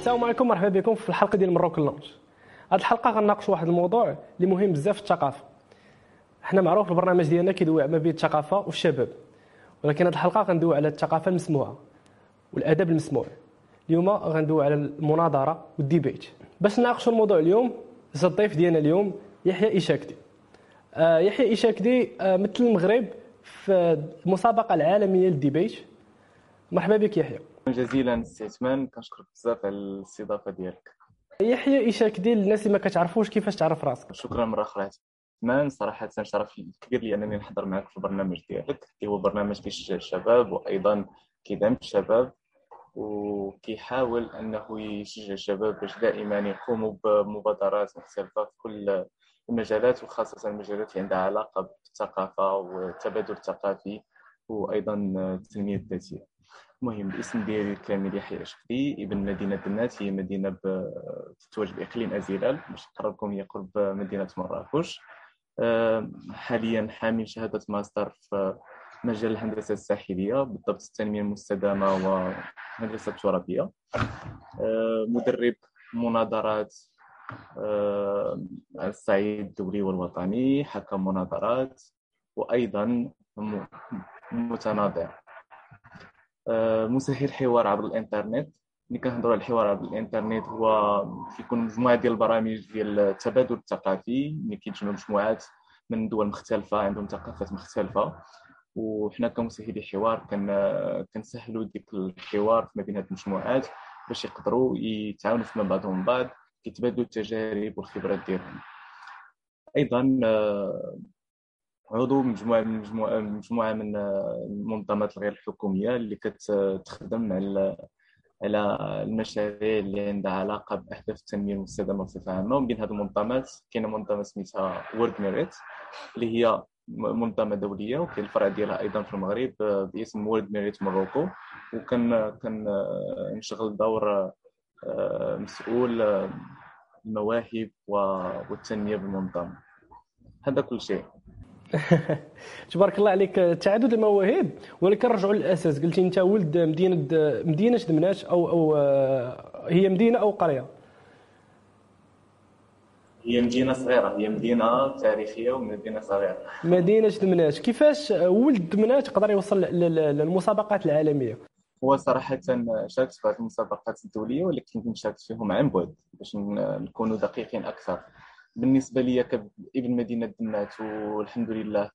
السلام عليكم مرحبا بكم في الحلقة ديال مروك اللونج هذه الحلقة غنناقشوا واحد الموضوع اللي مهم بزاف في الثقافة. حنا معروف البرنامج ديالنا كيدوي ما بين الثقافة والشباب ولكن هذه الحلقة غندوي على الثقافة المسموعة والأدب المسموع. اليوم غندوي على المناظرة والديبيت. باش نناقشوا الموضوع اليوم الضيف ديالنا اليوم يحيى إيشاكدي. آه يحيى إيشاكدي آه مثل المغرب في المسابقه العالمية للديبيت. مرحبا بك يحيى. جزيلا سي عثمان. كنشكرك بزاف على الاستضافة ديالك. يحيى إيشاكدي للناس اللي ما كتعرفوش كيفاش تعرف راسك. شكرا مرة أخرى عثمان. صراحة شرف كبير لي أنني نحضر معك في البرنامج ديالك اللي هو برنامج كيشجع الشباب وأيضا كيدعم الشباب وكيحاول أنه يشجع الشباب باش دائما يقوموا بمبادرات مختلفة في كل المجالات وخاصة المجالات اللي عندها علاقة بالثقافة والتبادل الثقافي وأيضا التنمية الذاتية. المهم الاسم ديالي الكامل يحيى اشقري ابن مدينة دنات هي مدينة تتواجد باقليم ازيلال باش نقربكم هي قرب مدينة مراكش. حاليا حامل شهادة ماستر في مجال الهندسة الساحلية بالضبط التنمية المستدامة والهندسه الترابيه مدرب مناظرات على الصعيد الدولي والوطني حكم مناظرات وأيضا متناظر. مسهل حوار عبر الإنترنت. ملي كنهضروا على الحوار عبر الإنترنت هو كيكون مجموعة ديال البرامج ديال التبادل الثقافي ملي كيتجمعوا مجموعات من دول مختلفة عندهم ثقافات مختلفة. وحنا كمسهلي حوار كنسهلوا ديك الحوار ما بين هاد المجموعات باش يقدروا يتعاونوا فيما بعضهم بعض كيتبادلوا التجارب والخبرات ديالهم. أيضا عضو مجموعة من مجموعة مجموعة من المنظمات الغير الحكوميه اللي كتخدم على على المشاريع اللي عندها علاقة باهداف التنمية المستدامة بصفة عامة. ومن بين هذه المنظمات كاينة منظمة سميتها World Merit اللي هي منظمة دولية وكاين الفرع ديالها أيضا في المغرب باسم World Merit Morocco وكان كان نشغل دور مسؤول المواهب والتنمية بالمنظمة. هذا كل شيء. تبارك الله عليك تعدد المواهب. ولكن نرجعوا للأساس. قلتي أنت ولد مدينة مدينة دمناش أو أو هي مدينة أو قرية؟ هي مدينة صغيرة. هي مدينة تاريخية ومدينة صغيرة. مدينة دمناش كيفاش ولد دمناش يقدر يوصل للمسابقات العالمية؟ هو صراحة شاركت في هذه المسابقات الدولية ولكن شاركت فيهم عن بعد باش نكونوا دقيقين أكثر. بالنسبة لي كابن مدينة دمات والحمد لله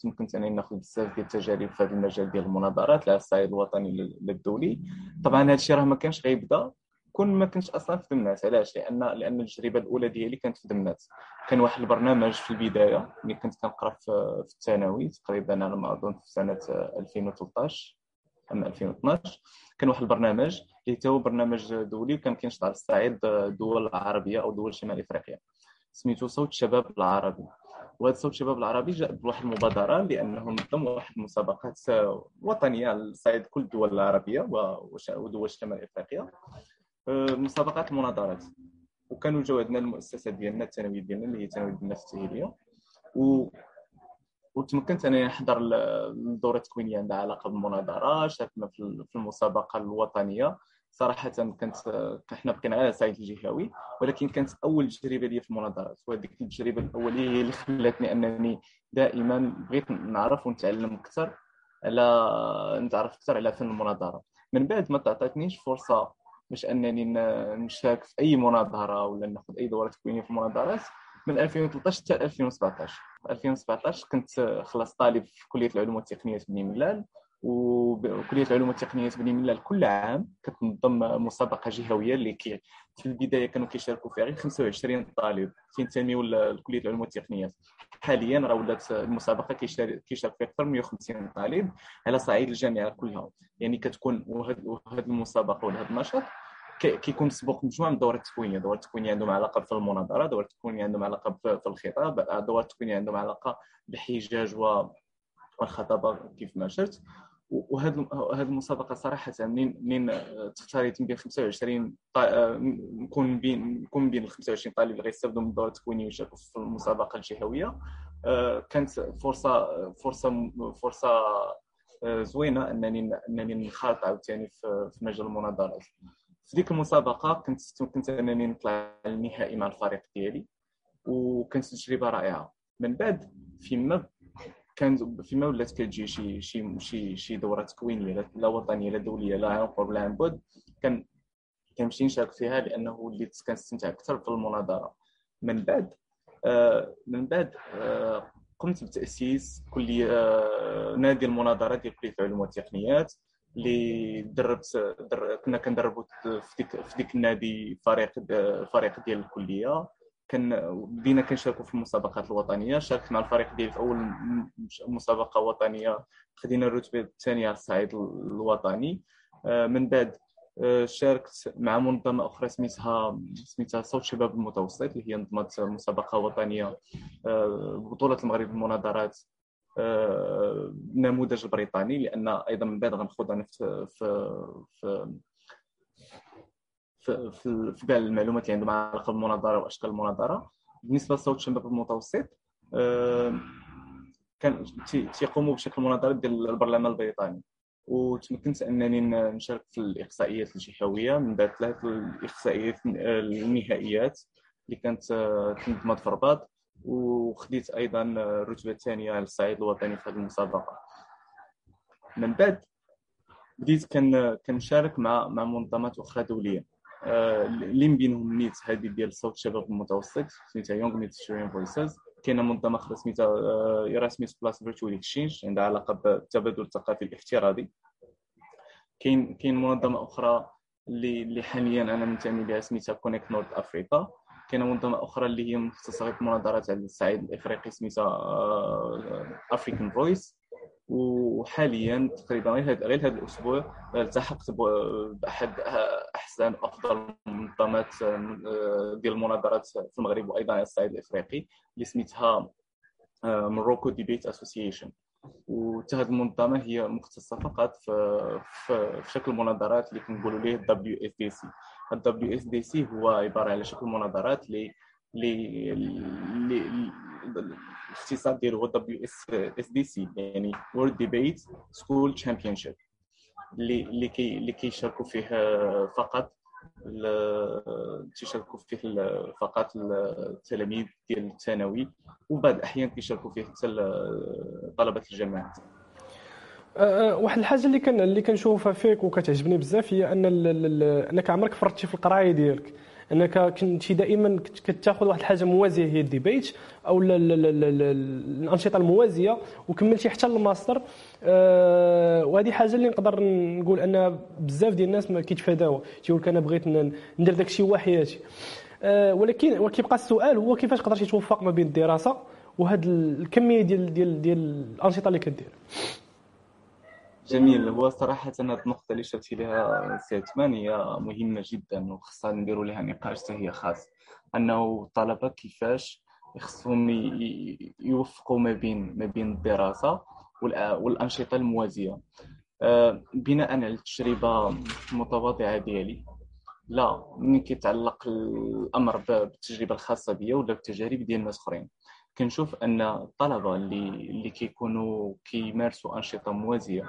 تمكنت أنني ناخذ بزاف ديال التجارب في هذا المجال ديال المناظرات على الصعيد الوطني للدولي. طبعا هذا الشيء راه ما كانش غيبدأ كون ما كنتش أصلا في دمنات علاش؟ لأن لأن التجربة الأولى ديالي كانت في دمنات كان واحد البرنامج في البداية ملي كنت كنقرأ في الثانوي تقريبا على ما اظن في سنة 2013 اما 2012 كان واحد البرنامج اللي هو برنامج دولي وكان كينشط على الصعيد الدول العربيه أو دول شمال إفريقيا. سميتو صوت الشباب العربي. وهذا صوت الشباب العربي جاء بواحد المبادرة لأنه نظم واحد المسابقات وطنية على الصعيد كل الدول العربية ودول شمال إفريقيا. آه، مسابقات المناظرات وكانوا جاو عندنا المؤسسة ديالنا الثانويه ديالنا اللي هي ثانويه الناس التاهيليه و وتمكنت انني نحضر الدورة التكوينية عندها علاقة بالمناظرة شاركنا في المسابقة الوطنية. صراحة كانت إحنا بقينا على سعيد الجهوي ولكن كانت أول تجربة لي في المناظرات وهذيك التجربة الأولية هي اللي خلاتني أنني دائما بغيت نعرف ونتعلم أكثر على نتعرف أكثر على فن المناظرة. من بعد ما تعطيتنيش فرصة باش أنني نشارك في أي مناظرة ولا ناخذ أي دوره تكوينيه في المناظرات من 2013 حتى 2017 2017 كنت خلاص طالب في كلية العلوم والتقنية في بني ملال. وكلية العلوم والتقنيات بني ملال كل عام كتنظم مسابقة جهوية اللي كي في البداية كانوا كيشاركوا فيها غير 25 طالب كينتميوا لكليه العلوم والتقنيات حاليا راه ولات المسابقة كيشارك كيشارك فيها أكثر من 150 طالب على صعيد الجامعة كلها. يعني كتكون وهذه المسابقة ولا هذا النشاط كيكون سبق مجموعة من الدورات التكوينيه الدورات التكوينيه عندهم علاقة في المناظرة الدورات التكوينيه عندهم علاقة في الخطاب الدورات التكوينيه عندهم علاقة بالحجاج والخطابة كيف ما شرت وهذه هذه المسابقه صراحة منين منين تختاريت بين 25 نكون بين نكون بين ال 25 طالب اللي غيستافدوا من الدوره التكوينيه ويشاركوا في المسابقه الجهوية. آه، كانت فرصة فرصة فرصة آه، زوينة أنني أنني نخالط عاوتاني في مجال المناظرات في ديك المسابقه كنت كنت أنني نطلع للنهائي مع الفريق ديالي وكانت تجربه رائعة. من بعد فيما كان فيما ولات كتجي شي شي شي شي دوره تكوينيه لا وطنية لا دولية لا عن لا عن بعد كان كنمشي نشارك فيها لأنه وليت كنستمتع أكثر في المناظرة. من بعد آه من بعد آه قمت بتأسيس كلية آه نادي المناظرة ديال كلية العلوم والتقنيات اللي دربت در... كنا كندربوا في ديك في ديك النادي فريق فريق ديال الكلية. كان بدينا كنشاركوا في المسابقات الوطنية شاركت مع الفريق ديالي في أول مسابقة وطنية خدينا الرتبة الثانية على الصعيد الوطني. آه، من بعد آه، شاركت مع منظمة أخرى سميتها سميتها صوت شباب المتوسط اللي هي نظمت مسابقة وطنية آه، بطولة المغرب للمناظرات النموذج البريطاني لأن أيضا من بعد غنخوض أنا في في في كاع المعلومات اللي عندهم علاقة بالمناظرة وأشكال المناظرة. بالنسبة لصوت الشباب المتوسط كان تيقوموا بشكل مناظره ديال البرلمان البريطاني. وتمكنت أنني نشارك في الإقصائيات الجهويه من بعد ثلاث الإقصائيات النهائيات اللي كانت تنظمت في الرباط. وخديت أيضا الرتبة الثانية على الصعيد الوطني في هذه المسابقة. من بعد بديت كنشارك مع منظمات أخرى دولية. اللي من بينهم ميت هذه ديال صوت الشباب المتوسط سميتها Young Mediterranean Voices كاينة منظمه أخرى سميتها Erasmus Plus Virtual Exchange عندها علاقة بالتبادل الثقافي الافتراضي. كاين كاين منظمة أخرى اللي اللي حاليا أنا منتمي لها سميتها Connect North Africa كاينة منظمة أخرى اللي هي مختصه في المناظرات على الصعيد الإفريقي سميتها African Voice وحاليا تقريبا غير هذا الأسبوع التحقت باحد أحسن أفضل المنظمات آه، ديال المناظرات في المغرب وأيضا على الصعيد الإفريقي اللي سميتها Morocco Debate Association وحتى هذه المنظمة هي مختصة فقط في, شكل المناظرات اللي كنقولوا ليه دبليو اس دي سي الدبليو اس دي سي هو عبارة على شكل مناظرات اللي اللي الاختصار ديالو هو دبليو اس اس دي سي يعني World Debate School Championship اللي اللي كي اللي كيشاركوا فيه فقط تيشاركوا فيه فقط التلاميذ ديال الثانوي وبعض الاحيان كيشاركوا فيه حتى طلبه الجامعات واحد الحاجة اللي كان اللي كنشوفها فيك وكتعجبني بزاف هي ان انك عمرك فرطتي في القرايه ديالك أنك كنتي دائما كتاخذ واحد الحاجة موازية هي ال debate أو الأنشطة الموازية وكملتي حتى الماستر. أه وهذه حاجة اللي نقدر نقول أن بزاف ديال الناس ما كيتفاداوها تيقول لك أنا بغيت ندير داك الشيء وحياتي. أه ولكن وكيبقى السؤال هو كيفاش قدرتي توفق ما بين الدراسة وهاد الكمية ديال ديال ديال الأنشطة اللي كدير. جميل. هو صراحة هذه النقطة اللي شرتي لها سي عثمان هي مهمة جدا وخصها نديروا لها نقاش هي خاص. أنه الطلبة كيفاش خصهم يوفقوا ما بين ما بين الدراسة والأنشطة الموازية. آه، بناء على التجربة المتواضعة ديالي لا ملي كيتعلق الأمر بالتجربة الخاصة بيا ولا بالتجارب ديال الناس أخرين. كنشوف أن الطلبه اللي اللي كيكونوا كيمارسوا أنشطة موازية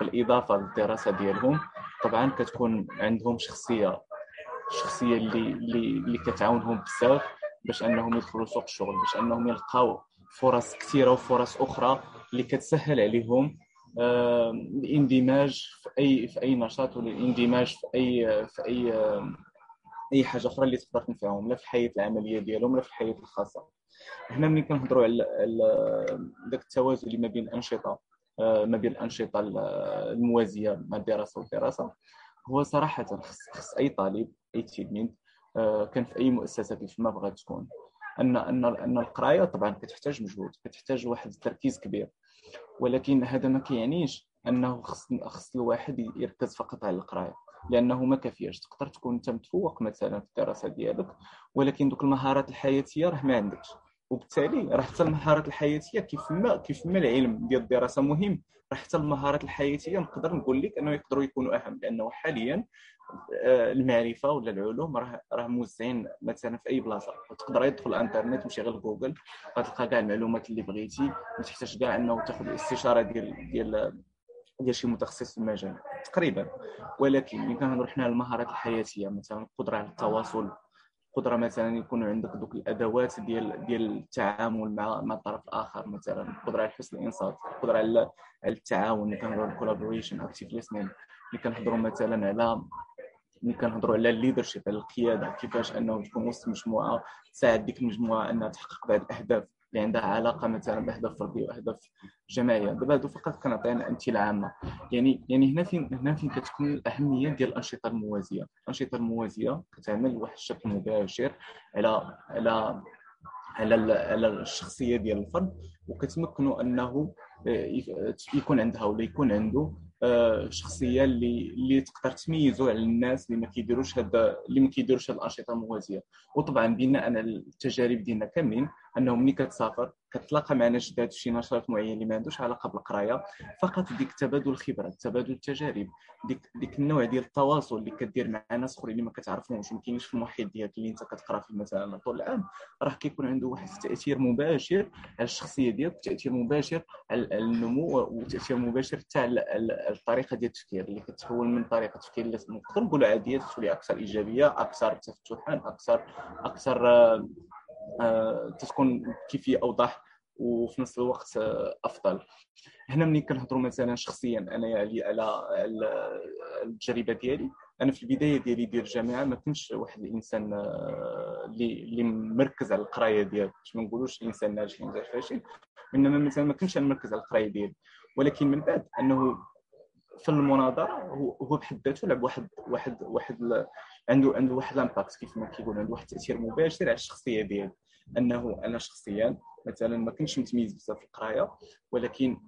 بالإضافة للدراسة ديالهم طبعا كتكون عندهم شخصية الشخصيه اللي اللي اللي كتعاونهم بزاف باش أنهم يدخلوا سوق الشغل باش أنهم يلقاو فرص كثيرة وفرص أخرى اللي كتسهل عليهم الاندماج في أي في أي نشاط ولا الاندماج في أي في أي أي حاجة أخرى اللي تقدر تنفعهم لا في الحياة العملية ديالهم لا في الحياة الخاصة. هنا ملي كنهضروا على ذاك التوازن اللي ما بين الأنشطة ما بين الأنشطة الموازية مع الدراسه والدراسه هو صراحة خص, خص أي طالب أي تلميذ آه، كان في أي مؤسسة كيف ما بغات تكون. ان ان أن القراية طبعا كتحتاج مجهود كتحتاج واحد التركيز كبير. ولكن هذا ما كيعنيش أنه خص خص الواحد يركز فقط على القراية لأنه ما كافياش. تقدر تكون أنت متفوق مثلا في الدراسة ديالك ولكن دوك المهارات الحياتية راه ما عندكش. وبالتالي راه حتى المهارات الحياتية كيف ما كيف ما العلم ديال الدراسة مهم راه حتى المهارات الحياتية نقدر نقول لك أنه يقدروا يكونوا أهم لأنه حاليا آه، المعرفة ولا العلوم راه راه موزعين مثلا في أي بلاصة. تقدر تدخل الإنترنت وشي غير جوجل غتلقى كاع المعلومات اللي بغيتي ما تحتاج كاع أنه تاخذ الاستشارة ديال ديال ديال شي متخصص في المجال تقريبا. ولكن ملي كنهضروا حنا على المهارات الحياتية مثلا القدرة على التواصل القدره مثلا يكون عندك دوك الأدوات ديال ديال التعامل مع مع الطرف الآخر مثلا القدره على حسن الإنصات القدره على التعاون اللي على ال collaboration active listening اللي كنهضروا مثلا على ملي كنهضروا على ال leadership على القيادة كيفاش أنه تكون وسط مجموعة تساعد ديك المجموعة أنها تحقق بعض الأهداف. اللي عندها علاقة مثلا باهداف فرديه وأهداف جماعية. دابا هادو فقط كنعطينا أمثلة عامة. يعني يعني هنا فين هنا فين كتكون الأهمية ديال الأنشطة الموازية. الأنشطة الموازية كتعمل واحد الشكل مباشر على على على على الشخصية ديال الفرد وكتمكنوا أنه يكون عندها ولا يكون عنده آه، شخصية اللي اللي تقدر تميزو على الناس اللي ما كيديروش هاد اللي ما كيديروش الأنشطة الموازيه وطبعا بناء على التجارب ديالنا كاملين انه ملي كتسافر كتلاقى مع في شي نشاط معين اللي ما عندوش علاقة بالقراية فقط ديك تبادل الخبرات تبادل التجارب ديك ديك النوع ديال التواصل اللي كدير مع ناس أخرين اللي ما كتعرفهمش. ما كاينش في المحيط ديالك اللي أنت كتقرأ فيه مثلا. طول العام راه كيكون عنده واحد التأثير مباشر على الشخصية ديالك تأثير مباشر على النمو وتأثير مباشر حتى على الطريقة ديال التفكير اللي كتحول من طريقة تفكير اللي نقدر نقولوا عادية تولي أكثر إيجابية أكثر تفتحا أكثر أكثر آه، تكون كيفية أوضح وفي نفس الوقت آه، أفضل. هنا ملي كنهضروا مثلا شخصيا أنا يعني على التجربة ديالي أنا في البداية ديالي ديال الجامعة ما كنتش واحد الإنسان آه، اللي اللي مركز على القراية ديالو باش ما نقولوش انسان ناجح انسان فاشل إنما مثلا ما كنتش مركز على القراية ديالي. ولكن من بعد أنه في المناظره هو بحد ذاته لعب واحد واحد واحد عنده عنده واحد لامباكت كيف ما كيقول عنده واحد التأثير مباشر على الشخصية ديالو. أنه أنا شخصيا مثلا ما كنتش متميز بزاف في القراية ولكن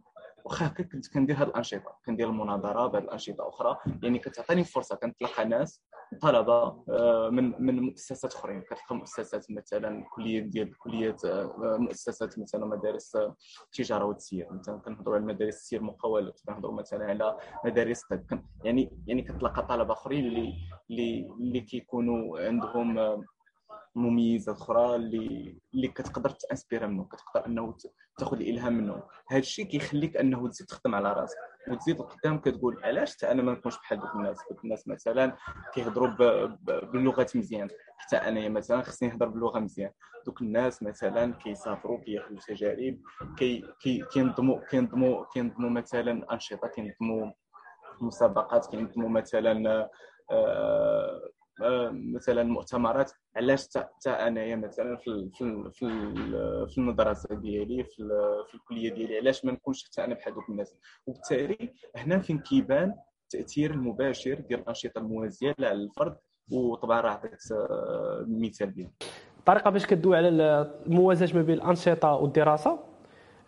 واخا هكا كنت كندير هاد الأنشطة كندير المناظرة بهاد الأنشطة أخرى. يعني كتعطيني فرصة كنتلاقى ناس طلبة آه، من من مؤسسات أخرين. كتلقى مؤسسات مثلا كلية ديال كليات آه، مؤسسات مثلا مدارس التجاره والتسيير مثلا كنهضروا على مدارس التسيير مقاولات كنهضروا مثلا على مدارس الطب يعني يعني كتلقى طلبة أخرين اللي اللي اللي كيكونوا عندهم آه، مميزات أخرى اللي اللي كتقدر تانسبيرا منه كتقدر أنه تاخذ الإلهام منه هذا الشيء كيخليك أنه تزيد تخدم على راسك. وتزيد قدام كتقول علاش حتى أنا ما نكونش بحال دوك الناس؟ دوك الناس مثلا كيهضروا باللغات مزيان. حتى أنا مثلا خصني نهضر باللغة مزيان. دوك الناس مثلا كيسافروا كياخذوا تجارب كي كينظموا كينظموا كينظموا مثلا أنشطة كينظموا مسابقات كينظموا مثلا آه مثلا مؤتمرات علاش حتى أنايا مثلا في في في, المدرسة ديالي في, في الكلية ديالي علاش ما نكونش حتى أنا بحال الناس؟ وبالتالي هنا فين كيبان التاثير المباشر ديال الأنشطة الموازية على الفرد وطبعا راه عطيت آه، ديالي الطريقة باش كدوي على الموازاة ما بين الأنشطة والدراسة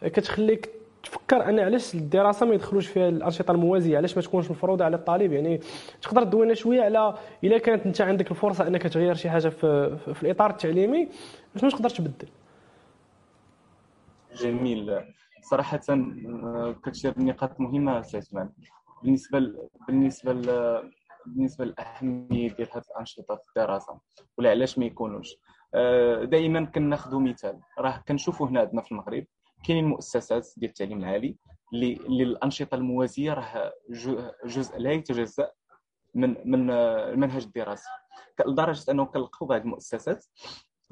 كتخليك تفكر أن علاش الدراسة ما يدخلوش فيها الأنشطة الموازية؟ علاش ما تكونش مفروضة على الطالب؟ يعني تقدر تدوينا شوية على إلا كانت أنت عندك الفرصة أنك تغير شي حاجة في, في الإطار التعليمي شنو تقدر تبدل. جميل. صراحة كتشير نقاط مهمة سي عثمان بالنسبة ل... بالنسبة ل... بالنسبة للأهمية ديال هذه الأنشطة في الدراسة ولا علاش ما يكونوش؟ آه، دائما كناخذوا مثال. راه كنشوفوا هنا عندنا في المغرب كاينين مؤسسات ديال التعليم العالي اللي الانشطه الموازية راه جزء لا يتجزأ من من المنهج الدراسي. لدرجه أنه كنلقاو بعض المؤسسات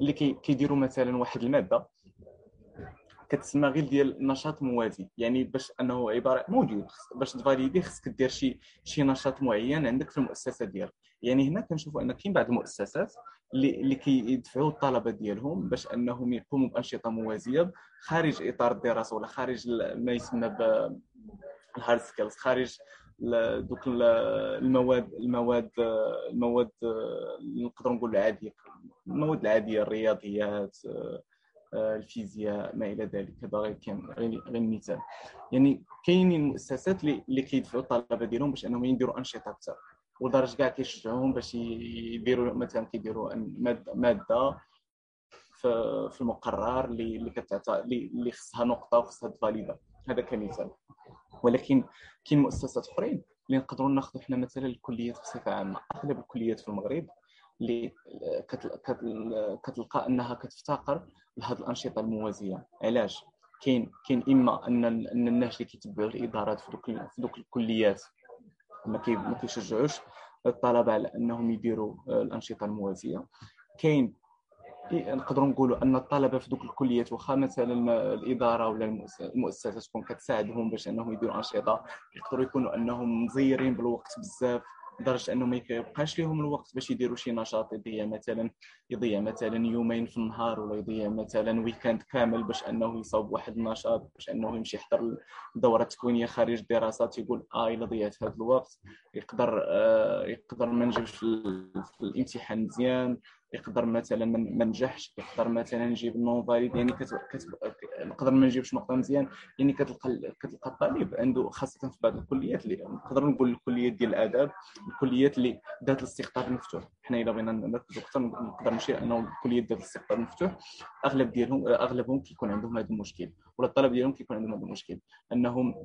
اللي كيديروا مثلا واحد المادة كتسمى غير ديال نشاط موازي يعني باش أنه عبارة موجود باش تفاليدي خصك دير شي شي نشاط معين عندك في المؤسسة ديالك. يعني هنا كنشوفوا أن كاين بعض المؤسسات اللي اللي كيدفعوا الطلبة ديالهم باش أنهم يقوموا بأنشطة موازية خارج إطار الدراسة ولا خارج ما يسمى بال hard skills خارج دوك المواد المواد المواد نقدر نقول العادية المواد العادية الرياضيات الفيزياء ما إلى ذلك هذا غير كان غير مثال يعني كاينين مؤسسات اللي كيدفعوا الطلبة ديالهم باش أنهم يديروا أنشطة أكثر. ولدرجه كاع كيشجعوهم باش يديروا مثلا كيديروا مادة في المقرر اللي اللي كتعطى اللي خصها نقطة وخصها تفاليدا هذا كمثال ولكن كاين مؤسسات أخرين اللي نقدروا ناخذوا حنا مثلا الكليات بصفة عامة. أغلب الكليات في المغرب اللي كتلقى أنها كتفتقر لهذه الأنشطة الموازية. علاش؟ كاين كاين إما أن أن الناس اللي كيتبعوا الإدارات في دوك في دوك الكليات ما كيشجعوش الطلبة على أنهم يديروا آه، الأنشطة الموازية. كاين نقدروا نقولوا أن الطلبة في دوك الكليات واخا مثلا الإدارة ولا المؤسسة تكون كتساعدهم باش أنهم يديروا أنشطة يقدروا يكونوا أنهم مزيرين بالوقت بزاف. لدرجه أنه ما يبقاش لهم الوقت باش يديروا شي نشاط يضيع مثلا يضيع مثلا يومين في النهار ولا يضيع مثلا week-end كامل باش أنه يصاوب واحد النشاط باش أنه يمشي يحضر الدوره التكوينيه خارج الدراسات يقول آه إلا ضيعت هذا الوقت يقدر آه يقدر ما نجيبش في الامتحان مزيان يقدر مثلا ما نجحش يقدر مثلا نجيب non validé يعني نقدر ما نجيبش نقطة مزيان. يعني كتلقى كتلقى الطالب عنده خاصة في بعض الكليات اللي نقدر نقول الكليات ديال الأداب الكليات اللي ذات الاستقطاب المفتوح. حنا إلا بغينا نركزوا أكثر نقدر نشير أنه الكليات ذات الاستقطاب المفتوح أغلب ديالهم أغلبهم كيكون عندهم هذا المشكل. ولا الطلب ديالهم كيكون عندهم هذا المشكل. أنهم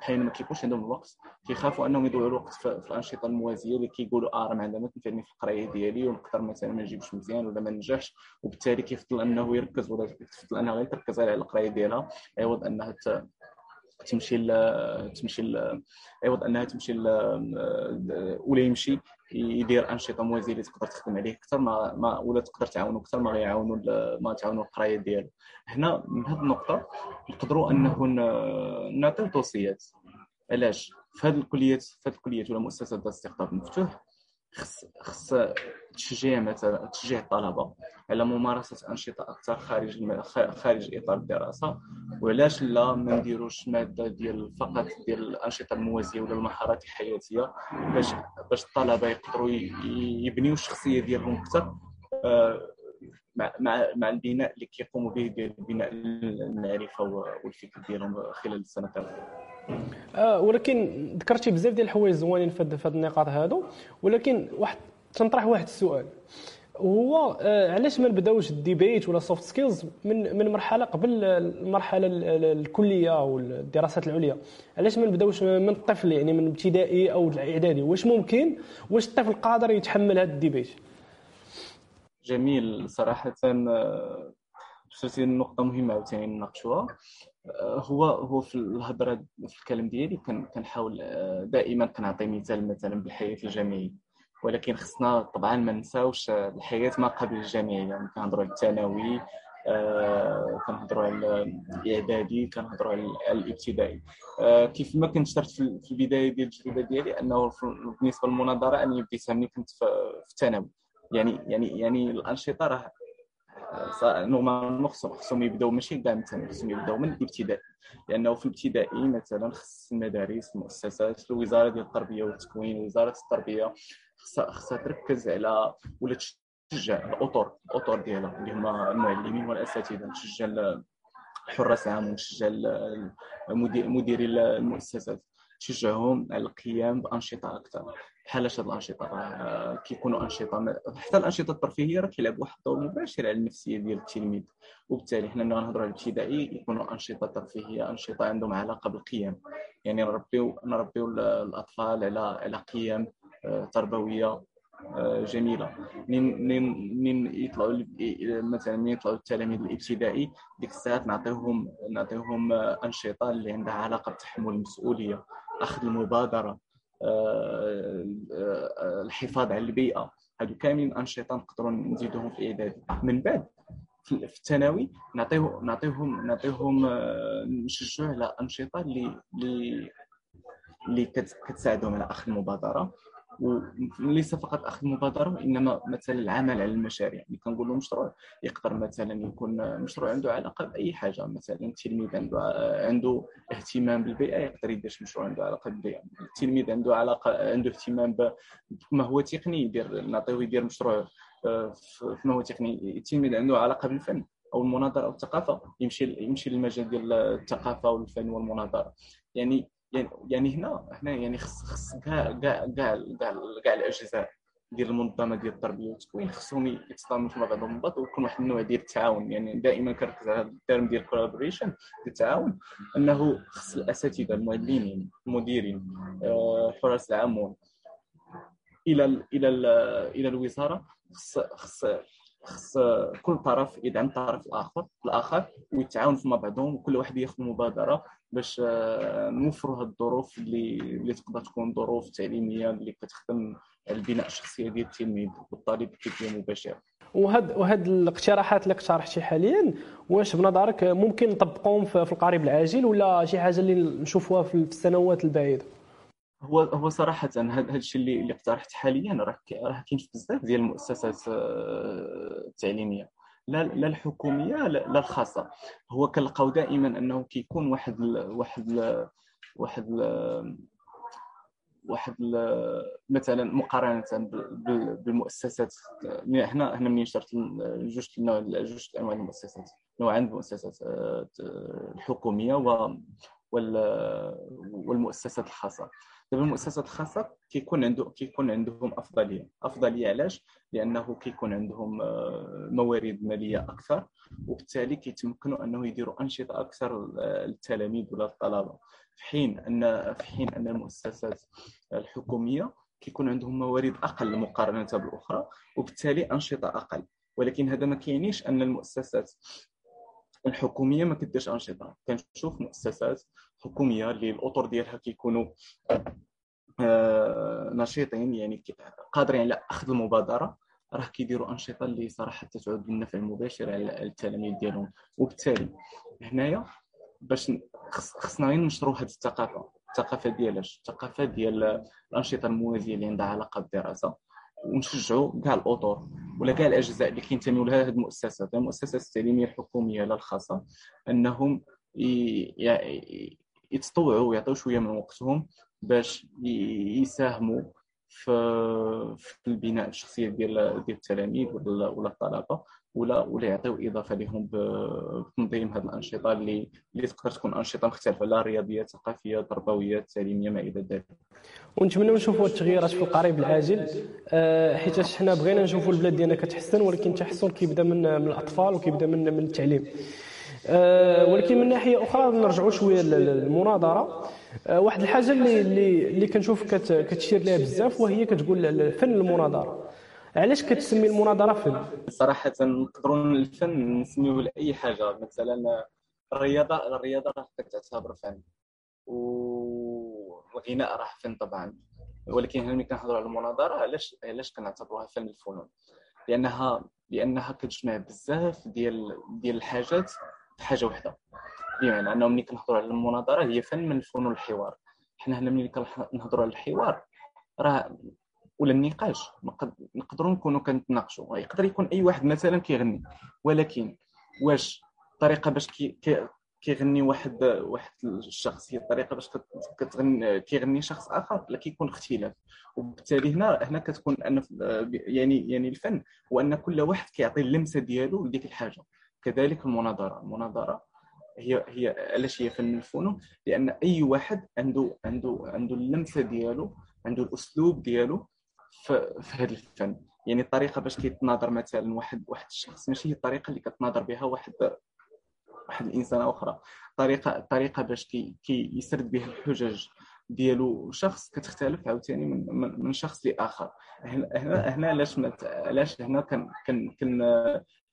حين ما كيكونش عندهم الوقت كيخافوا أنهم يضيعوا الوقت في الأنشطة الموازية اللي كيقولوا آه راه ما عندها ما تنفعني في القراية ديالي ونقدر مثلا ما نجيبش مزيان ولا ما نجحش وبالتالي كيفضل أنه يركز ولا كيفضل انها غير تركز على القراية ديالها. عوض أنها تمشي ل تمشي ل عوض أنها تمشي ل ولا يمشي. يدير أنشطة موازية اللي تقدر تخدم عليه أكثر ما, ما ولا تقدر تعاونو أكثر ما غيعاونوا ما تعاونوا القراية ديالو. هنا من هذه النقطة نقدروا أنه نعطيو توصيات. علاش؟ في هذه الكليات في هذه الكليات ولا مؤسسات الاستقطاب المفتوح خص خص تشجيع مثلا تشجيع الطلبة على ممارسة أنشطة أكثر خارج خارج إطار الدراسة وعلاش لا ما نديروش مادة ديال فقط ديال الأنشطة الموازية ولا المهارات الحياتية باش باش الطلبة يقدروا يبنيو الشخصية ديالهم أكثر آه، مع مع البناء اللي كيقوموا به ديال بناء المعرفة والفكر ديالهم خلال السنة آه ولكن ذكرتي بزاف ديال الحوايج زوينين في هذه النقاط هادو. ولكن واحد تنطرح واحد السؤال. هو آه علاش ما نبداوش ال debate ولا soft skills من من مرحلة قبل المرحلة الكلية أو الدراسات العليا؟ علاش ما نبداوش من الطفل يعني من ابتدائي أو الإعدادي؟ واش ممكن؟ واش الطفل قادر يتحمل هذا ال debate؟ جميل. صراحة درتي آه، نقطة مهمة عاوتاني نناقشوها. هو هو في الهضرة في الكلام ديالي كنحاول دائما كنعطي مثال مثلا بالحياة الجامعية. ولكن خصنا طبعا ما نساوش الحياة ما قبل الجامعية. يعني كنهضروا على الثانوي آه كنهضروا على الإعدادي كنهضروا على الابتدائي. آه كيف ما كنت شرت في البداية ديال التجربة ديالي أنه بالنسبة للمناظرة أني بديتها ملي كنت في الثانوي. يعني يعني يعني الأنشطة راه نورمالمون خصهم يبداو ماشي كاع الثانوي خصهم يبداو من الابتدائي. لأنه في الابتدائي مثلا خص المدارس المؤسسات الوزارة ديال التربية والتكوين وزارة التربية خصها تركز على ولا تشجع الأطر الأطر ديالها اللي هما المعلمين والأساتذة تشجع الحراس العام وتشجع مديري المؤسسات. تشجعهم على القيام بأنشطة أكثر. بحال هاد الأنشطة؟ كيكونوا أنشطة؟ حتى الأنشطة الترفيهية راه كيلعب واحد الدور مباشر على النفسية ديال التلميذ. وبالتالي حنا نهضروا على الابتدائي يكونوا أنشطة ترفيهية أنشطة عندهم علاقة بالقيم. يعني نربيو نربيو الأطفال على على قيم تربوية آه، جميلة. من يطلعوا مثلا من يطلعوا التلاميذ الابتدائي ديك الساعات نعطيهم نعطيهم أنشطة اللي عندها علاقة بتحمل المسؤولية أخذ المبادرة. آه، آه، الحفاظ على البيئة. هادو كاملين انشطه نقدروا نزيدوهم في الاعدادي من بعد في الثانوي نعطيه نعطيهم نعطيهم نشجعوا على انشطه اللي اللي اللي كتساعدهم على أخذ المبادرة. وليس فقط اخذ مبادره إنما مثلا العمل على المشاريع. اللي كنقولوا مشروع يقدر مثلا يكون مشروع عنده علاقة بأي حاجة مثلا التلميذ عنده عنده اهتمام بالبيئة يقدر يدير مشروع عنده علاقة بالبيئة. التلميذ عنده علاقة عنده اهتمام بما هو تقني يدير نعطيه يدير مشروع آه، فيما هو تقني. التلميذ عنده علاقة بالفن أو المناظرة أو الثقافة يمشي يمشي للمجال ديال الثقافة والفن والمناظرة. يعني يعني يعني هنا هنا يعني خص خص كاع كاع كاع كاع الاجزاء ديال المنظمة ديال التربية والتكوين خصهم يتصاموا مع بعضهم البعض ويكون واحد النوع ديال التعاون. يعني دائما كنركز على ال terme ديال collaboration التعاون أنه خص الأساتذة المعلمين المديرين آه، حراس العام إلى ال إلى ال إلى الوزارة خص خص خص كل طرف يدعم الطرف الآخر الآخر ويتعاون فيما بعضهم وكل واحد ياخذ مبادرة باش آه، نوفروا هذه الظروف اللي اللي تقدر تكون ظروف تعليمية اللي كتخدم البناء الشخصية ديال التلميذ والطالب بشكل مباشر. وهاد وهاد الاقتراحات اللي اقترحتي حاليا واش بنظرك ممكن نطبقوهم في القريب العاجل ولا شي حاجة اللي نشوفوها في السنوات البعيدة؟ هو هو صراحة هذا الشيء اللي اللي اقترحت حاليا راه راه كاين في بزاف ديال المؤسسات آه، التعليمية. لا لا الحكومية لا الخاصة. هو كنلقاو دائما أنه كيكون واحد ال واحد ال واحد ال واحد مثلا مقارنة بالمؤسسات. هنا هنا منين شرت جوج جوج أنواع المؤسسات. نوعين المؤسسات آه، الحكومية والمؤسسات الخاصة. دابا المؤسسات الخاصة كيكون عنده كيكون عندهم أفضلية. أفضلية علاش؟ لأنه كيكون عندهم آه، موارد مالية أكثر وبالتالي كيتمكنوا أنه يديروا أنشطة أكثر للتلاميذ ولا الطلبه في حين أن في حين أن المؤسسات الحكومية كيكون عندهم موارد أقل مقارنه بالأخرى وبالتالي أنشطة أقل. ولكن هذا ما كيعنيش أن المؤسسات الحكومية ما كديرش أنشطة. كنشوف مؤسسات حكومية اللي الاطر ديالها كيكونوا آه، نشيطين يعني قادرين على أخذ المبادرة. راه كيديروا أنشطة اللي صراحة تتعود بالنفع المباشر على التلاميذ ديالهم. وبالتالي هنايا باش خصنا غير ننشروا هذه الثقافة الثقافة ديال الثقافة ديال الأنشطة الموازية اللي عندها علاقة بالدراسة. ونشجعوا كاع الأطر ولا كاع الأجزاء اللي كينتميو لها هذه المؤسسات. المؤسسات التعليمية الحكومية لا الخاصة أنهم يتطوعوا ويعطيو شوية من وقتهم باش يساهموا في في البناء الشخصية ديال ديال التلاميذ ولا ولا الطلبة ولا ولا يعطيو إضافة لهم بتنظيم هذه الأنشطة اللي اللي تقدر تكون أنشطة مختلفة لا رياضية ثقافية تربوية تعليمية ما إلى ذلك. ونتمنى نشوفوا التغييرات في القريب العاجل. آه، حيت حنا بغينا نشوفوا البلاد ديالنا كتحسن ولكن التحسن كيبدا من من الأطفال وكيبدا من من التعليم. ولكن من ناحية أخرى نرجعوا شوية للمناظرة. آه، واحد الحاجة اللي اللي, اللي كنشوف كتشير لها بزاف وهي كتقول فن المناظرة. علاش كتسمي المناظرة فن؟ صراحة نقدروا الفن نسميوه لأي حاجة. مثلا الرياضه الرياضة راه كتعتبر فن. والغناء راه فن طبعا. ولكن هنا ملي كنهضروا على المناظرة علاش علاش كنعتبروها فن الفنون؟ لانها لأنها كتجمع بزاف ديال ديال الحاجات في حاجة واحدة بمعنى أنه ملي كنهضروا على المناظرة هي فن من فنون الحوار. حنا هنا ملي كنهضروا على الحوار راه ولا النقاش. نقدروا نكونوا كنتناقشوا يقدر يكون أي واحد مثلا كيغني ولكن واش الطريقة باش كي كيغني واحد واحد الشخص هي الطريقة باش كتغني كيغني شخص آخر؟ لا كيكون اختلاف. وبالتالي هنا هنا كتكون ان يعني يعني الفن هو أن كل واحد كيعطي اللمسة ديالو لديك الحاجة. كذلك المناظرة. المناظرة هي هي علاش هي فن الفنون لأن أي واحد عنده عنده عنده اللمسة ديالو عنده الأسلوب ديالو في, في هذا الفن. يعني الطريقة باش كيتناظر مثلا واحد واحد الشخص ماشي هي الطريقة اللي كتناظر بها واحد واحد الانسانه أخرى. طريقة الطريقة باش كي, كي يسرد بها الحجج ديالو شخص كتختلف عاوتاني من, من, من شخص لآخر. هنا هنا علاش علاش هنا كان كان كان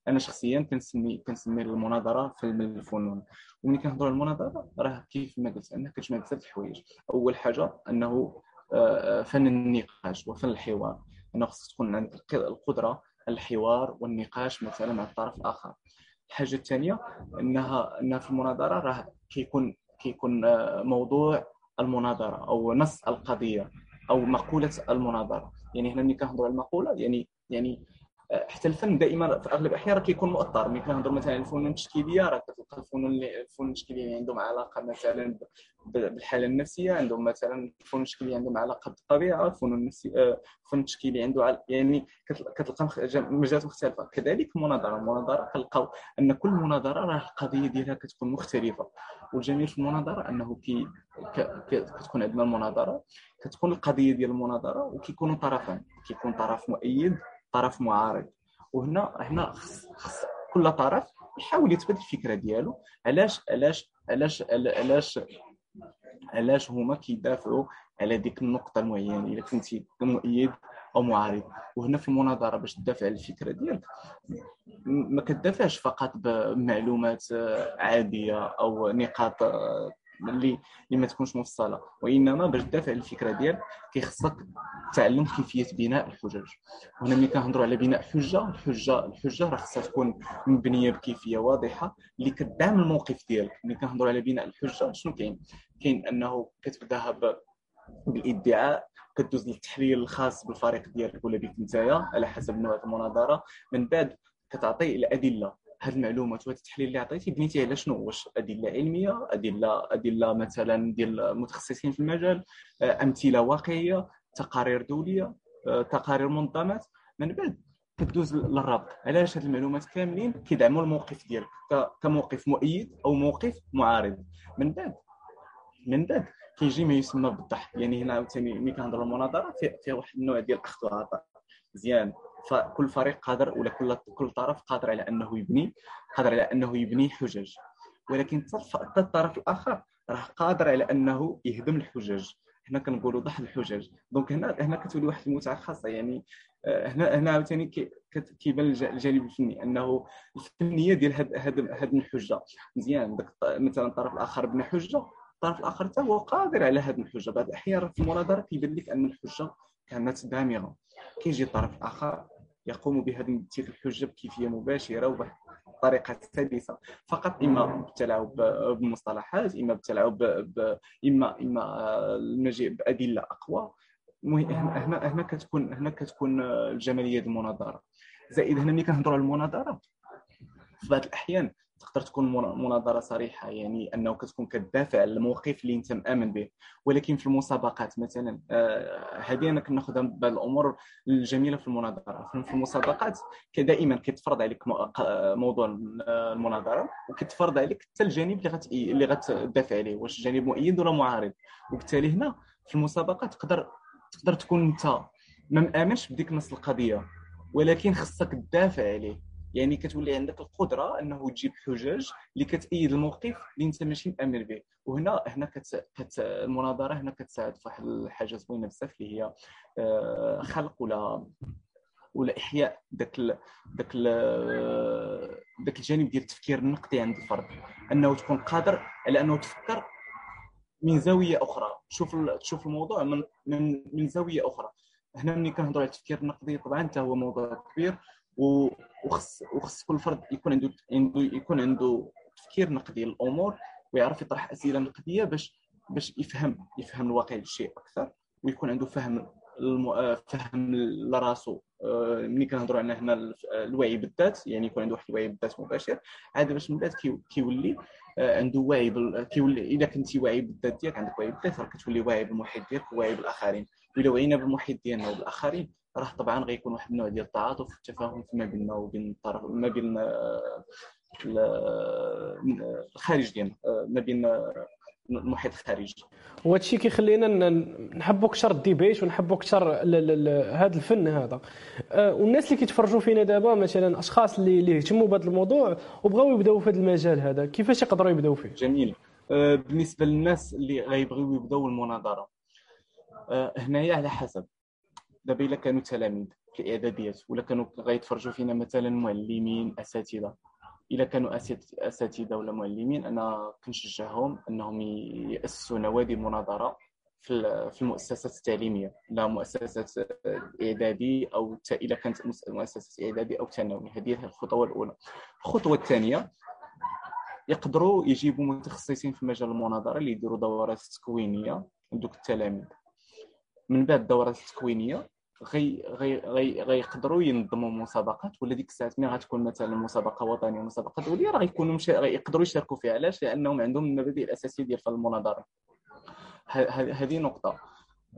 أنا شخصيا كنسمي كنسمي المناظرة فيلم الفنون. وملي كنهضروا على المناظرة راه كيف ما قلت انها كتجمع بزاف الحوايج. أول حاجة أنه آه، فن النقاش وفن الحوار. أنه خصك تكون عندك القدرة الحوار والنقاش مثلا مع الطرف الآخر. الحاجة الثانية انها أنها في المناظرة راه كيكون كيكون آه، موضوع المناظرة أو نص القضية أو مقولة المناظرة. يعني هنا ملي كنهضروا على المقولة يعني يعني حتى الفن دائما في أغلب الأحيان كيكون مؤطر. ملي كنهضروا مثلا الفنون التشكيلية راه كتلقى الفنون الفنون التشكيلية اللي عندهم علاقة مثلا بالحالة النفسية عندهم مثلا الفنون التشكيلية عندهم علاقة بالطبيعة الفنون النفسية الفنون التشكيلي عنده يعني كتلقى مجالات مختلفة. كذلك المناظرة. المناظرة كنلقاو أن كل مناظرة راه القضية ديالها كتكون مختلفة. والجميل في المناظرة أنه كي كتكون عندنا المناظرة كتكون القضية ديال المناظرة وكيكونوا طرفان. كيكون طرف مؤيد طرف معارض. وهنا هنا خص, خص كل طرف يحاول يثبت الفكرة ديالو. علاش علاش علاش علاش علاش هما كيدافعوا على ديك النقطة المعينة؟ إلا كنتي مؤيد أو معارض. وهنا في المناظرة باش تدافع على الفكرة ديالك ما كتدافعش فقط بمعلومات عادية أو نقاط اللي اللي ما تكونش مفصلة وإنما باش تدافع الفكرة ديالك كيخصك تعلم كيفية بناء الحجج هنا ملي كنهضروا على بناء حجه الحجة الحجة راه خصها تكون مبنية بكيفية واضحة اللي كتدعم الموقف ديالك. ملي كنهضروا على بناء الحجة شنو كاين؟ كاين أنه كتبداها بالإدعاء كدوز للتحليل الخاص بالفريق ديالك ولا بك نتايا على حسب نوع المناظرة. من بعد كتعطي الأدلة هذه المعلومات وهذا التحليل اللي عطيتي بنيتي على شنو؟ واش أدلة علمية أدلة أدلة مثلا ديال المتخصصين في المجال أمثلة واقعية تقارير دولية تقارير منظمات. من بعد كدوز للربط. علاش هذه المعلومات كاملين؟ كيدعموا الموقف ديالك. كموقف مؤيد أو موقف معارض. من بعد من بعد كيجي ما يسمى بالضحك. يعني هنا عاوتاني ملي كنهضروا المناظرة فيها واحد النوع ديال الاخذ والعطاء مزيان. فكل فريق قادر ولا كل كل طرف قادر على أنه يبني قادر على أنه يبني حجج. ولكن الطرف الآخر راه قادر على أنه يهدم الحجج. هنا كنقولوا ضحك الحجج. دونك هنا هنا كتولي واحد المتعه خاصه يعني آه، هنا هنا عاوتاني كيبان الجانب الفني أنه الفنية ديال هاد هاد هاد الحجة. مزيان مثلا الطرف الآخر بنى حجة الطرف الآخر حتى هو قادر على هذه الحجة. بعض الاحيان في المناظره كيبان لك أن الحجة كانت دامغة. كيجي الطرف الآخر يقوم بهذه تلك الحجه بكيفيه مباشرة وبواحد الطريقة سلسة فقط إما بالتلاعب بالمصطلحات إما بالتلاعب. إما إما المجيء بأدلة أقوى هنا هنا كتكون هنا كتكون الجمالية المناظرة زائد هنا ملي كنهضروا على المناظرة في بعض الأحيان تقدر تكون مناظرة صريحة يعني أنه كتكون كتدافع على الموقف اللي أنت مآمن به. ولكن في المسابقات مثلا آه، هذه أنا كناخذها من بعض الأمور الجميلة في المناظرة. في المسابقات دائما كيتفرض عليك موضوع المناظرة وكيتفرض عليك حتى الجانب اللي غت اللي غتدافع عليه واش جانب مؤيد ولا معارض. وبالتالي هنا في المسابقات تقدر تقدر تكون أنت ما مآمنش بديك نص القضية ولكن خصك تدافع عليه. يعني كتولي عندك القدرة إنه تجيب حجج اللي كتأيد الموقف اللي أنت ماشي مامن به وهنا هنا كت... كت... المناظرة هنا كتساعد في واحد الحاجة زوينة بزاف اللي هي آه، خلق ولا ولا إحياء ذاك ال... ذاك ال... ذاك الجانب ديال التفكير النقدي عند الفرد. أنه تكون قادر على أنه تفكر من زاوية أخرى. تشوف تشوف الموضوع من من, من زاوية أخرى. هنا ملي كنهضروا على التفكير النقدي طبعا حتى هو موضوع كبير. وخص وخص كل فرد يكون عنده يكون عنده تفكير نقدي للأمور ويعرف يطرح أسئلة نقدية باش باش يفهم يفهم الواقع الشيء أكثر ويكون عنده فهم الم... فهم لراسو. آه، ملي كنهضروا على هنا الوعي بالذات يعني يكون عنده واحد الوعي بالذات مباشر عاد باش من بعد كيولي آه، عنده وعي بال... كيولي اذا كنتي واعي بالذات ديالك عندك وعي بالذات راه كتولي واعي بالمحيط ديالك وواعي بالآخرين واذا وعينا بالمحيط ديالنا وبالآخرين راه طبعا غيكون واحد النوع ديال التعاطف والتفاهم فيما بيننا وبين الطرف ما بين آه، الخارج ديالنا آه، ما بين المحيط الخارجي. وهذا الشيء كيخلينا نحبوا أكثر الديبيت ونحبوا أكثر هذا الفن هذا. آه، والناس اللي كيتفرجوا فينا دابا مثلا أشخاص اللي اللي يهتموا بهذا الموضوع وبغاو يبداو في هذا المجال هذا كيفاش يقدروا يبداو فيه؟ جميل. بالنسبة للناس اللي غيبغيو يبداو المناظرة هنايا على حسب. دابا الا كانوا تلاميذ في الاعداديات ولا كانوا غيتفرجوا فينا مثلا معلمين أساتذة. الا كانوا أساتذة ولا معلمين أنا كنشجعهم أنهم يأسسوا نوادي مناظرة في المؤسسات التعليمية لا مؤسسات إعدادي أو إلا كانت مؤسسة إعدادي أو ثانوي. هذه الخطوة الأولى. الخطوة الثانية يقدروا يجيبوا متخصصين في مجال المناظرة اللي يديروا دورات تكوينية عندك التلاميذ. من بعد الدورات التكوينية غي غي غي غيقدروا ينظموا مسابقات ولا ديك الساعات ملي غتكون مثلا مسابقة وطنية ومسابقه دولية راه غيكونوا مشي يقدروا يشاركوا فيها. علاش؟ لأنهم عندهم المبادئ الأساسية ديال المناظرة. هذه نقطة.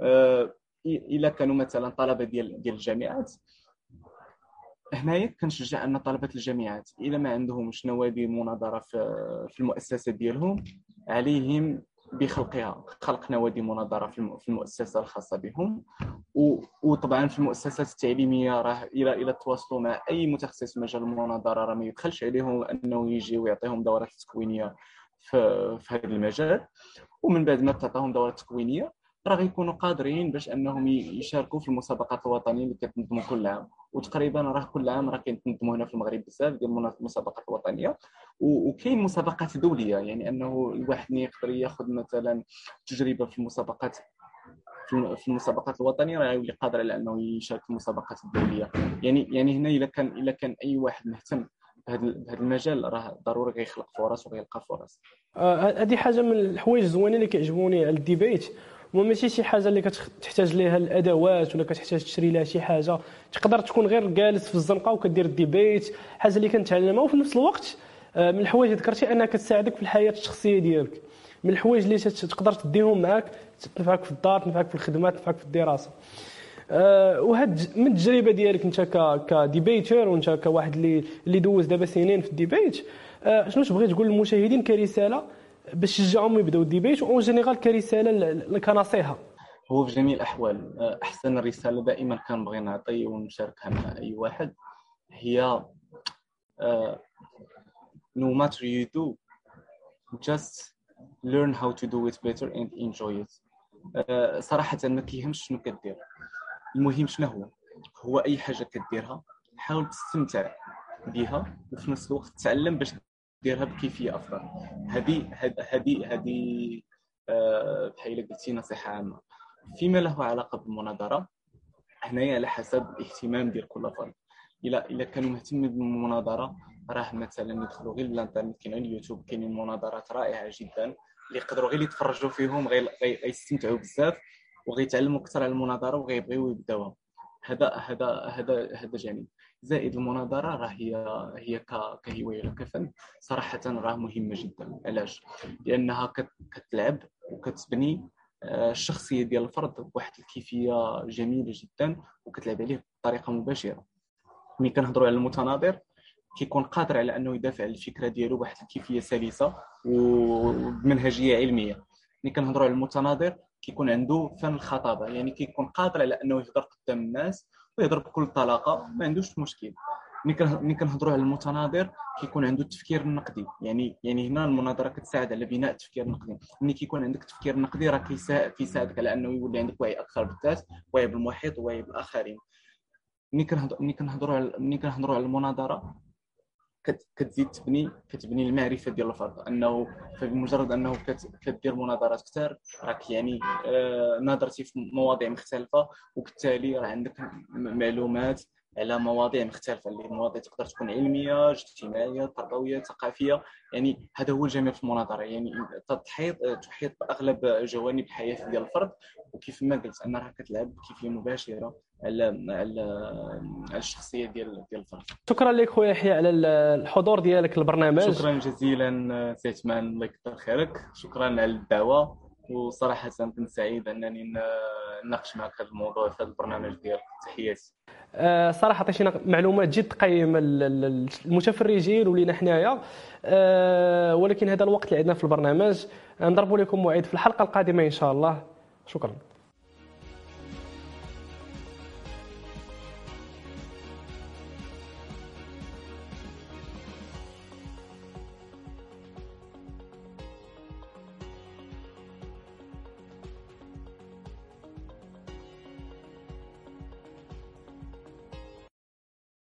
أه إلا كانوا مثلا طلبة ديال ديال الجامعات. هنايا كنشجع أن طلبة الجامعات إلا ما عندهمش نوادي مناظرة في المؤسسة ديالهم عليهم بخلقها. خلق نوادي مناظرة في المؤسسة الخاصة بهم. وطبعا في المؤسسات التعليمية راه إلى إلى تواصلوا مع أي متخصص في مجال المناظرة راه ما يدخلش عليهم أنه يجي ويعطيهم دورات تكوينية في, في هذا المجال. ومن بعد ما تعطيهم دورات تكوينية راه غيكونوا قادرين باش أنهم يشاركوا في المسابقات الوطنية اللي كتنظموا كل عام. وتقريبا راه كل عام راه كيتنظموا هنا في المغرب بزاف ديال المسابقات الوطنية. وكاين مسابقات دولية يعني أنه الواحد يقدر ياخذ مثلا تجربة في المسابقات في المسابقات الوطنية راه يولي قادر على أنه يشارك في المسابقات الدولية. يعني يعني هنا إلا كان إلا كان أي واحد مهتم بهذا المجال راه ضروري غيخلق فرص وغيلقى فرص. آه، هذه حاجة من الحوايج الزوينين اللي كيعجبوني على الديبيت. وماشي شي حاجة اللي كتحتاج ليها الأدوات ولا كتحتاج تشري لها شي حاجة. تقدر تكون غير جالس في الزنقة وكدير الديبيت حاجة اللي كنتعلمها. وفي نفس الوقت آه، من الحوايج اللي ذكرتي أنها كتساعدك في الحياة الشخصية ديالك. من الحوايج اللي تقدر تديهم معاك تنفعك في الدار تنفعك في الخدمه تنفعك في الدراسة. أه وهاد من التجربة ديالك أنت ك debater وأنت كواحد اللي اللي دوز دابا سنين في ال debate أه شنو تبغي تقول للمشاهدين كرسالة؟ باش تشجعهم يبداو ال debate en général كرساله كنصيحه هو في جميع الأحوال أحسن رسالة دائما كنبغي نعطي ونشاركها مع أي واحد هي uh, no matter you do just learn how to do it better and enjoy it. uh, صراحة ما كيهمش شنو كدير. المهم شنو هو؟ هو أي حاجة كديرها حاول تستمتع بها وفي نفس الوقت تعلم باش ديرها بكيفية أفضل هذه هذه هذه بحال قلتي نصيحة عامة. فيما له علاقة بالمناظرة هنايا على حسب الاهتمام ديال كل فرد إلا إلا كانوا مهتمين بالمناظرة راه مثلا يدخلوا غير الانترنت كاين اليوتيوب كاينين مناظرات رائعة جدا اللي يقدروا غير يتفرجوا فيهم غيستمتعوا بزاف وغيتعلموا أكثر على المناظرة وغيبغيو يبدأوها. هذا هذا هذا هذا جانب زائد المناظرة راه هي هي كهواية ولا كفن صراحة راه مهمة جدا. علاش؟ لأنها كتلعب وكتبني آه، الشخصية ديال الفرد بواحد الكيفية جميلة جدا وكتلعب عليه بطريقة مباشرة. ملي كنهضروا على المتناظر كيكون قادر على أنه يدافع على الفكرة ديالو بواحد الكيفية سلسة وبمنهجية علمية. ملي كنهضروا على المتناظر كيكون عنده فن الخطابة. يعني كيكون قادر على أنه يهضر قدام الناس ويهضر بكل طلاقة ما عندوش مشكل. ملي كنهضروا على المتناظر كيكون عنده التفكير النقدي. يعني يعني هنا المناظرة كتساعد على بناء التفكير النقدي. ملي كيكون عندك تفكير نقدي راه كيساعدك على أنه يولي عندك وعي أكثر بالذات وعي بالمحيط وعي بالآخرين. ملي كنهضروا ملي كنهضروا على المناظرة كتزيد تبني كتبني المعرفة ديال الفرد. أنه فبمجرد أنه كدير مناظرات كثار راك يعني آه، ناظرتي في مواضيع مختلفة وبالتالي راه عندك معلومات على مواضيع مختلفة اللي المواضيع تقدر تكون علمية اجتماعية تربويه ثقافية. يعني هذا هو الجميل في المناظرة. يعني تحيط تحيط باغلب جوانب الحياة ديال الفرد وكيف ما قلت أنا راه كتلعب بكيفية مباشرة على على الشخصية ديال ديال الفرد. شكرا لك خويا يحيى على الحضور ديالك للبرنامج. شكرا جزيلا سي عثمان الله يكثر خيرك. شكرا على الدعوة. وصراحة كنت سعيد أنني نناقش معك هذا الموضوع في هذا البرنامج ديالك تحياتي. آه، صراحة عطيتينا معلومات جد قيمة المتفرجين ولينا حنايا. آه، ولكن هذا الوقت اللي عندنا في البرنامج نضربوا لكم موعد في الحلقة القادمة إن شاء الله. شكرا.